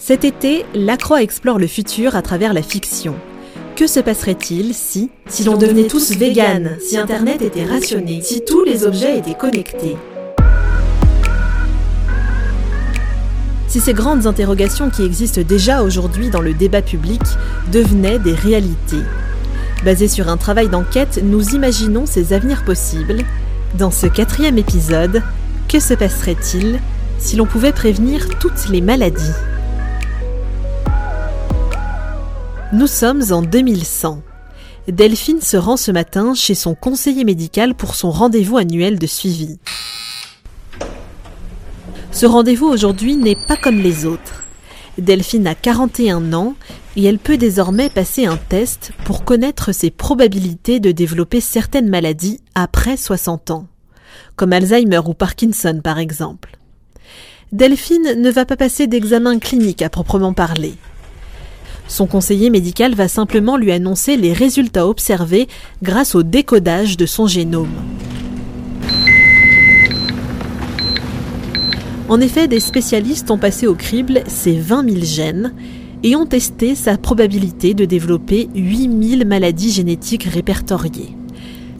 Cet été, Lacroix explore le futur à travers la fiction. Que se passerait-il si, si l'on devenait tous véganes, si Internet était rationné, si tous les objets étaient connectés? Si ces grandes interrogations qui existent déjà aujourd'hui dans le débat public devenaient des réalités. Basé sur un travail d'enquête, nous imaginons ces avenirs possibles. Dans ce quatrième épisode, que se passerait-il si l'on pouvait prévenir toutes les maladies? Nous sommes en 2100. Delphine se rend ce matin chez son conseiller médical pour son rendez-vous annuel de suivi. Ce rendez-vous aujourd'hui n'est pas comme les autres. Delphine a 41 ans et elle peut désormais passer un test pour connaître ses probabilités de développer certaines maladies après 60 ans, comme Alzheimer ou Parkinson par exemple. Delphine ne va pas passer d'examen clinique à proprement parler. Son conseiller médical va simplement lui annoncer les résultats observés grâce au décodage de son génome. En effet, des spécialistes ont passé au crible ces 20 000 gènes et ont testé sa probabilité de développer 8000 maladies génétiques répertoriées.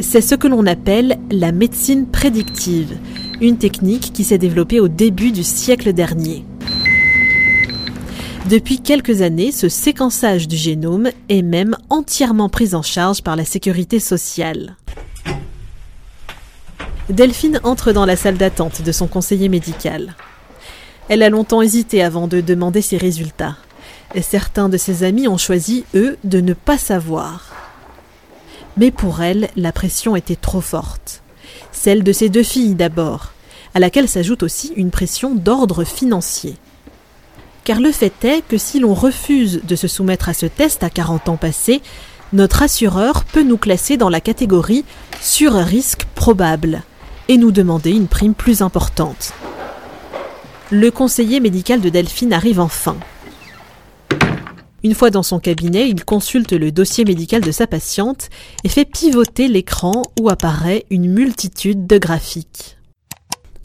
C'est ce que l'on appelle la médecine prédictive, une technique qui s'est développée au début du siècle dernier. Depuis quelques années, ce séquençage du génome est même entièrement pris en charge par la sécurité sociale. Delphine entre dans la salle d'attente de son conseiller médical. Elle a longtemps hésité avant de demander ses résultats. Certains de ses amis ont choisi, eux, de ne pas savoir. Mais pour elle, la pression était trop forte. Celle de ses deux filles d'abord, à laquelle s'ajoute aussi une pression d'ordre financier. Car le fait est que si l'on refuse de se soumettre à ce test à 40 ans passés, notre assureur peut nous classer dans la catégorie sur risque probable et nous demander une prime plus importante. Le conseiller médical de Delphine arrive enfin. Une fois dans son cabinet, il consulte le dossier médical de sa patiente et fait pivoter l'écran où apparaît une multitude de graphiques.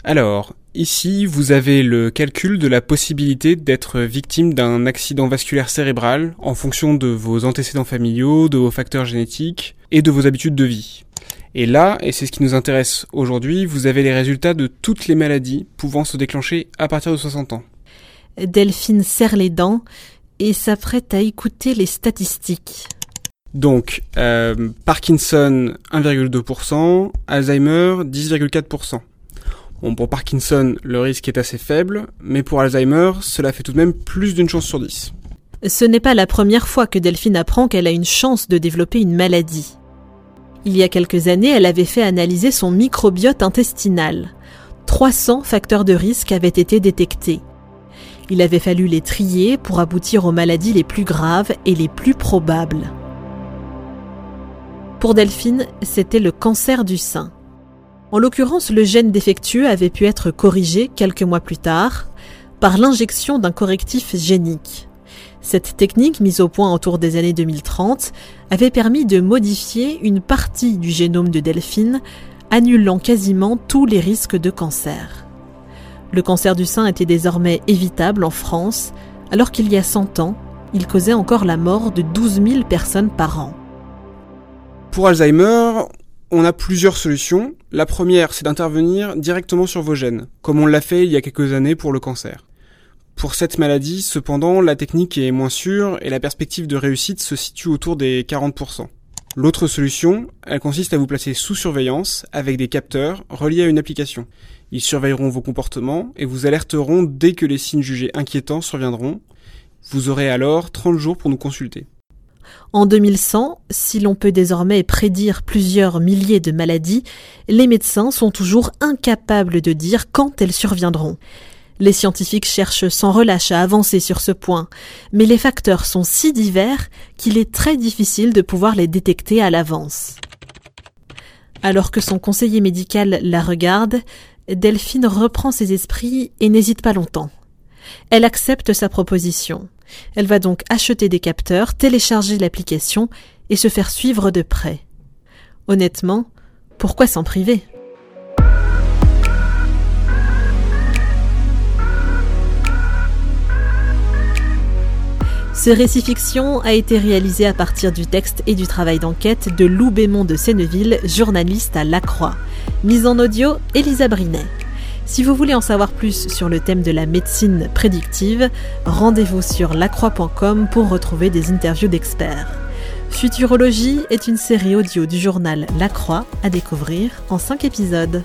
Alors, Ici, vous avez le calcul de la possibilité d'être victime d'un accident vasculaire cérébral en fonction de vos antécédents familiaux, de vos facteurs génétiques et de vos habitudes de vie. Et là, et c'est ce qui nous intéresse aujourd'hui, vous avez les résultats de toutes les maladies pouvant se déclencher à partir de 60 ans. Delphine serre les dents et s'apprête à écouter les statistiques. Donc, euh, Parkinson 1,2%, Alzheimer 10,4%. Bon, pour Parkinson, le risque est assez faible, mais pour Alzheimer, cela fait tout de même plus d'une chance sur dix. Ce n'est pas la première fois que Delphine apprend qu'elle a une chance de développer une maladie. Il y a quelques années, elle avait fait analyser son microbiote intestinal. 300 facteurs de risque avaient été détectés. Il avait fallu les trier pour aboutir aux maladies les plus graves et les plus probables. Pour Delphine, c'était le cancer du sein. En l'occurrence, le gène défectueux avait pu être corrigé quelques mois plus tard par l'injection d'un correctif génique. Cette technique, mise au point autour des années 2030, avait permis de modifier une partie du génome de Delphine, annulant quasiment tous les risques de cancer. Le cancer du sein était désormais évitable en France, alors qu'il y a 100 ans, il causait encore la mort de 12 000 personnes par an. Pour Alzheimer, on a plusieurs solutions. La première, c'est d'intervenir directement sur vos gènes, comme on l'a fait il y a quelques années pour le cancer. Pour cette maladie, cependant, la technique est moins sûre et la perspective de réussite se situe autour des 40%. L'autre solution, elle consiste à vous placer sous surveillance avec des capteurs reliés à une application. Ils surveilleront vos comportements et vous alerteront dès que les signes jugés inquiétants surviendront. Vous aurez alors 30 jours pour nous consulter. En 2100, si l'on peut désormais prédire plusieurs milliers de maladies, les médecins sont toujours incapables de dire quand elles surviendront. Les scientifiques cherchent sans relâche à avancer sur ce point, mais les facteurs sont si divers qu'il est très difficile de pouvoir les détecter à l'avance. Alors que son conseiller médical la regarde, Delphine reprend ses esprits et n'hésite pas longtemps. Elle accepte sa proposition. Elle va donc acheter des capteurs, télécharger l'application et se faire suivre de près. Honnêtement, pourquoi s'en priver? Ce récit fiction a été réalisé à partir du texte et du travail d'enquête de Lou Bémont de Senneville, journaliste à La Croix. Mise en audio, Elisa Brinet. Si vous voulez en savoir plus sur le thème de la médecine prédictive, rendez-vous sur lacroix.com pour retrouver des interviews d'experts. Futurologie est une série audio du journal La Croix à découvrir en 5 épisodes.